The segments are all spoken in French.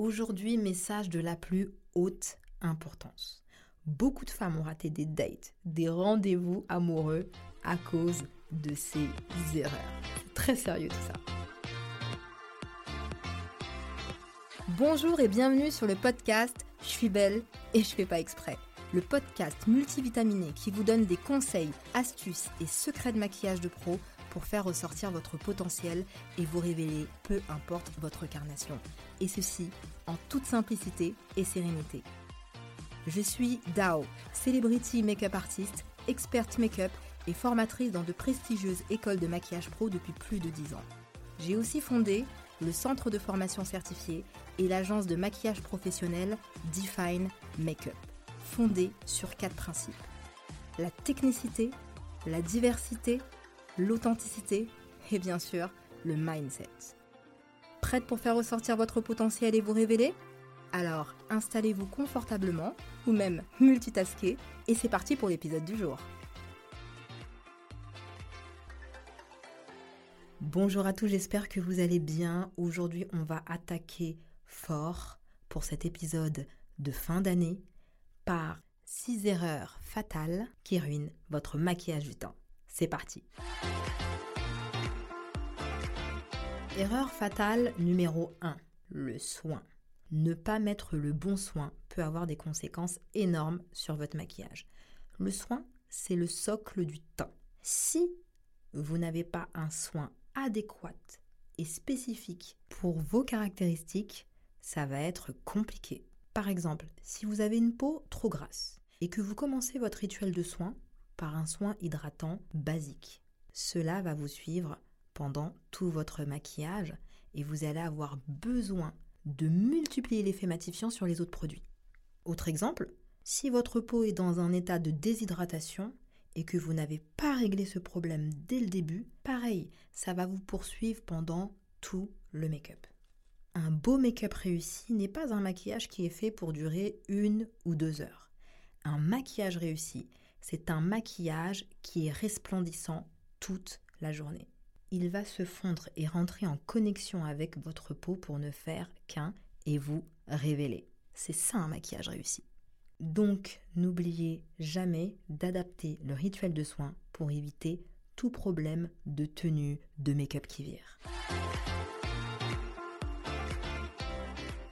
Aujourd'hui, message de la plus haute importance. Beaucoup de femmes ont raté des dates, des rendez-vous amoureux à cause de ces erreurs. Très sérieux tout ça. Bonjour et bienvenue sur le podcast Je suis belle et je fais pas exprès. Le podcast multivitaminé qui vous donne des conseils, astuces et secrets de maquillage de pro pour faire ressortir votre potentiel et vous révéler peu importe votre carnation. Et ceci en toute simplicité et sérénité. Je suis Dao, celebrity make-up artiste, experte make-up et formatrice dans de prestigieuses écoles de maquillage pro depuis plus de 10 ans. J'ai aussi fondé le centre de formation certifié et l'agence de maquillage professionnel Define Makeup, fondée sur quatre principes. La technicité, la diversité, l'authenticité et bien sûr le mindset. Prête pour faire ressortir votre potentiel et vous révéler? Alors installez-vous confortablement ou même multitasker et c'est parti pour l'épisode du jour. Bonjour à tous, j'espère que vous allez bien. Aujourd'hui on va attaquer fort pour cet épisode de fin d'année par 6 erreurs fatales qui ruinent votre maquillage du temps. C'est parti. Erreur fatale numéro 1. Le soin. Ne pas mettre le bon soin peut avoir des conséquences énormes sur votre maquillage. Le soin, c'est le socle du teint. Si vous n'avez pas un soin adéquat et spécifique pour vos caractéristiques, ça va être compliqué. Par exemple, si vous avez une peau trop grasse et que vous commencez votre rituel de soin par un soin hydratant basique. Cela va vous suivre pendant tout votre maquillage et vous allez avoir besoin de multiplier l'effet matifiant sur les autres produits. Autre exemple, si votre peau est dans un état de déshydratation et que vous n'avez pas réglé ce problème dès le début, pareil, ça va vous poursuivre pendant tout le make-up. Un beau make-up réussi n'est pas un maquillage qui est fait pour durer une ou deux heures. Un maquillage réussi, c'est un maquillage qui est resplendissant toute la journée. Il va se fondre et rentrer en connexion avec votre peau pour ne faire qu'un et vous révéler. C'est ça un maquillage réussi. Donc, n'oubliez jamais d'adapter le rituel de soin pour éviter tout problème de tenue de make-up qui vire.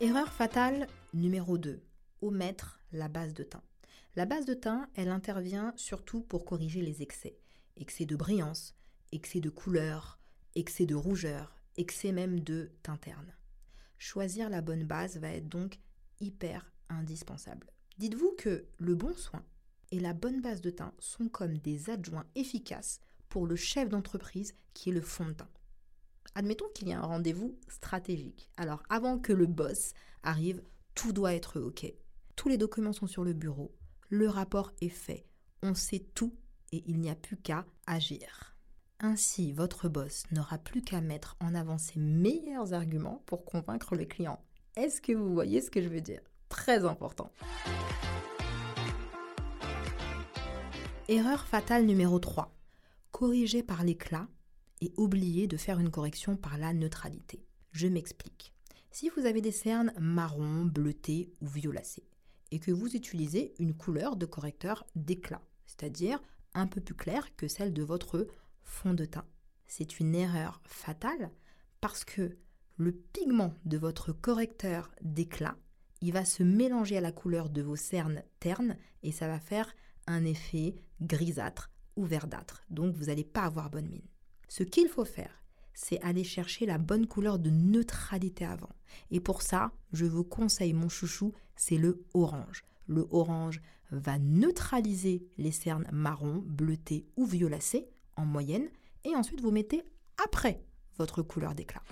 Erreur fatale numéro 2. Omettre la base de teint. La base de teint, elle intervient surtout pour corriger les excès. Excès de brillance, excès de couleur, excès de rougeur, excès même de teint terne. Choisir la bonne base va être donc hyper indispensable. Dites-vous que le bon soin et la bonne base de teint sont comme des adjoints efficaces pour le chef d'entreprise qui est le fond de teint. Admettons qu'il y a un rendez-vous stratégique. Alors avant que le boss arrive, tout doit être OK. Tous les documents sont sur le bureau, le rapport est fait, on sait tout et il n'y a plus qu'à agir. Ainsi, votre boss n'aura plus qu'à mettre en avant ses meilleurs arguments pour convaincre le client. Est-ce que vous voyez ce que je veux dire? Très important. Erreur fatale numéro 3. Corriger par l'éclat et oublier de faire une correction par la neutralité. Je m'explique. Si vous avez des cernes marron, bleuté ou violacées, et que vous utilisez une couleur de correcteur d'éclat, c'est-à-dire un peu plus claire que celle de votre fond de teint. C'est une erreur fatale parce que le pigment de votre correcteur d'éclat, il va se mélanger à la couleur de vos cernes ternes et ça va faire un effet grisâtre ou verdâtre. Donc vous n'allez pas avoir bonne mine. Ce qu'il faut faire, c'est aller chercher la bonne couleur de neutralité avant. Et pour ça, je vous conseille mon chouchou, c'est le orange. Le orange va neutraliser les cernes marron, bleuté ou violacées en moyenne et ensuite vous mettez après votre couleur d'éclat.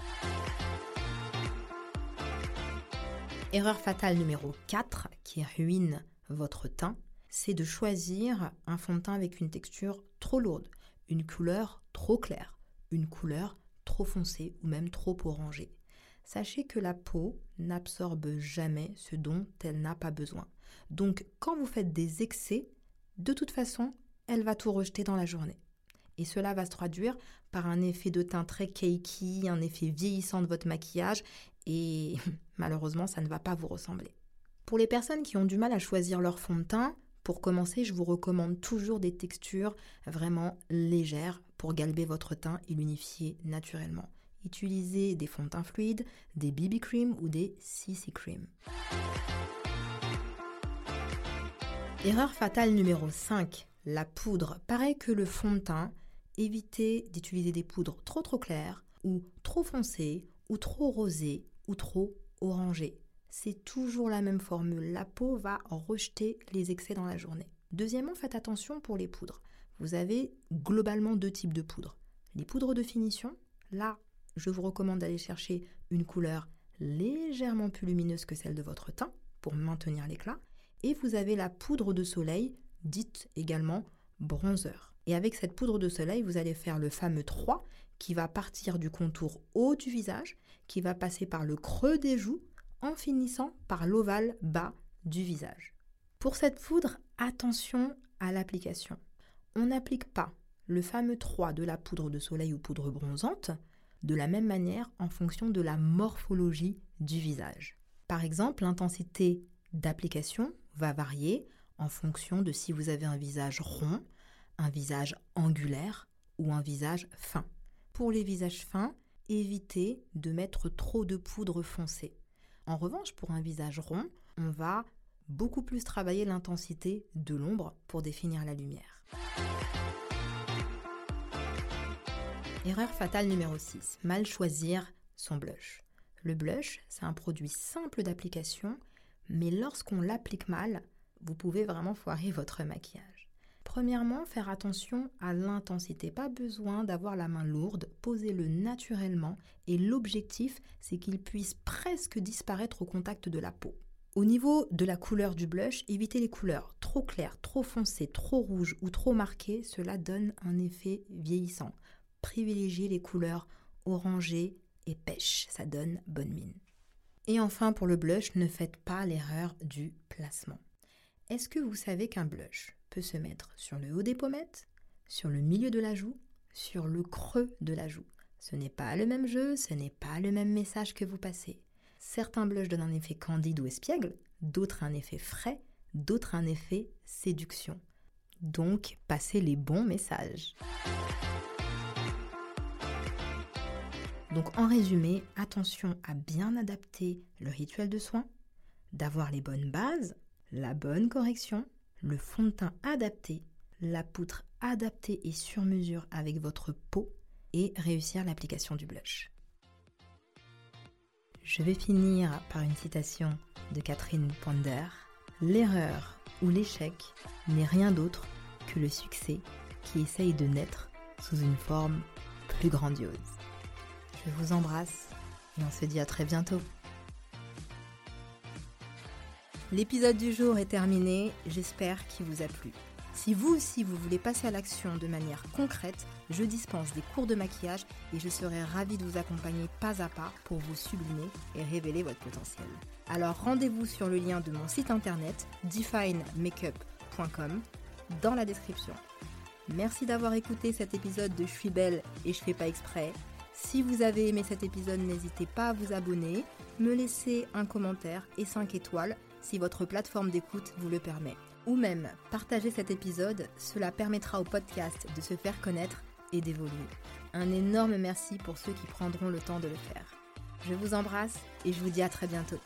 Erreur fatale numéro 4 qui ruine votre teint, c'est de choisir un fond de teint avec une texture trop lourde, une couleur trop claire, une couleur trop foncé ou même trop orangé. Sachez que la peau n'absorbe jamais ce dont elle n'a pas besoin. Donc quand vous faites des excès, de toute façon, elle va tout rejeter dans la journée. Et cela va se traduire par un effet de teint très cakey, un effet vieillissant de votre maquillage et malheureusement, ça ne va pas vous ressembler. Pour les personnes qui ont du mal à choisir leur fond de teint, pour commencer, je vous recommande toujours des textures vraiment légères pour galber votre teint et l'unifier naturellement. Utilisez des fonds de teint fluides, des BB cream ou des CC cream. Erreur fatale numéro 5, la poudre. Pareil que le fond de teint, évitez d'utiliser des poudres trop trop claires ou trop foncées ou trop rosées ou trop orangées. C'est toujours la même formule. La peau va rejeter les excès dans la journée. Deuxièmement, faites attention pour les poudres. Vous avez globalement deux types de poudres. Les poudres de finition, là, je vous recommande d'aller chercher une couleur légèrement plus lumineuse que celle de votre teint pour maintenir l'éclat. Et vous avez la poudre de soleil, dite également bronzer. Et avec cette poudre de soleil, vous allez faire le fameux 3 qui va partir du contour haut du visage, qui va passer par le creux des joues, en finissant par l'ovale bas du visage. Pour cette poudre, attention à l'application. On n'applique pas le fameux 3 de la poudre de soleil ou poudre bronzante de la même manière en fonction de la morphologie du visage. Par exemple, l'intensité d'application va varier en fonction de si vous avez un visage rond, un visage angulaire ou un visage fin. Pour les visages fins, évitez de mettre trop de poudre foncée. En revanche, pour un visage rond, on va beaucoup plus travailler l'intensité de l'ombre pour définir la lumière. Erreur fatale numéro 6. Mal choisir son blush. Le blush, c'est un produit simple d'application mais lorsqu'on l'applique mal, vous pouvez vraiment foirer votre maquillage. Premièrement, faire attention à l'intensité. Pas besoin d'avoir la main lourde, posez-le naturellement et l'objectif, c'est qu'il puisse presque disparaître au contact de la peau. Au niveau de la couleur du blush, évitez les couleurs trop claires, trop foncées, trop rouges ou trop marquées, cela donne un effet vieillissant. Privilégiez les couleurs orangées et pêche, ça donne bonne mine. Et enfin, pour le blush, ne faites pas l'erreur du placement. Est-ce que vous savez qu'un blush peut se mettre sur le haut des pommettes, sur le milieu de la joue, sur le creux de la joue Ce n'est pas le même jeu, ce n'est pas le même message que vous passez. Certains blushs donnent un effet candide ou espiègle, d'autres un effet frais, d'autres un effet séduction. Donc, passez les bons messages. Donc en résumé, attention à bien adapter le rituel de soin, d'avoir les bonnes bases, la bonne correction, le fond de teint adapté, la poutre adaptée et sur mesure avec votre peau et réussir l'application du blush. Je vais finir par une citation de Catherine Ponder. L'erreur ou l'échec n'est rien d'autre que le succès qui essaye de naître sous une forme plus grandiose. Je vous embrasse et on se dit à très bientôt. L'épisode du jour est terminé, j'espère qu'il vous a plu. Si vous aussi vous voulez passer à l'action de manière concrète, je dispense des cours de maquillage et je serai ravie de vous accompagner pas à pas pour vous sublimer et révéler votre potentiel. Alors rendez-vous sur le lien de mon site internet definemakeup.com dans la description. Merci d'avoir écouté cet épisode de Je suis belle et je fais pas exprès. Si vous avez aimé cet épisode, n'hésitez pas à vous abonner, me laisser un commentaire et 5 étoiles si votre plateforme d'écoute vous le permet. Ou même partager cet épisode, cela permettra au podcast de se faire connaître et d'évoluer. Un énorme merci pour ceux qui prendront le temps de le faire. Je vous embrasse et je vous dis à très bientôt.